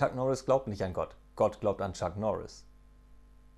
Chuck Norris glaubt nicht an Gott. Gott glaubt an Chuck Norris.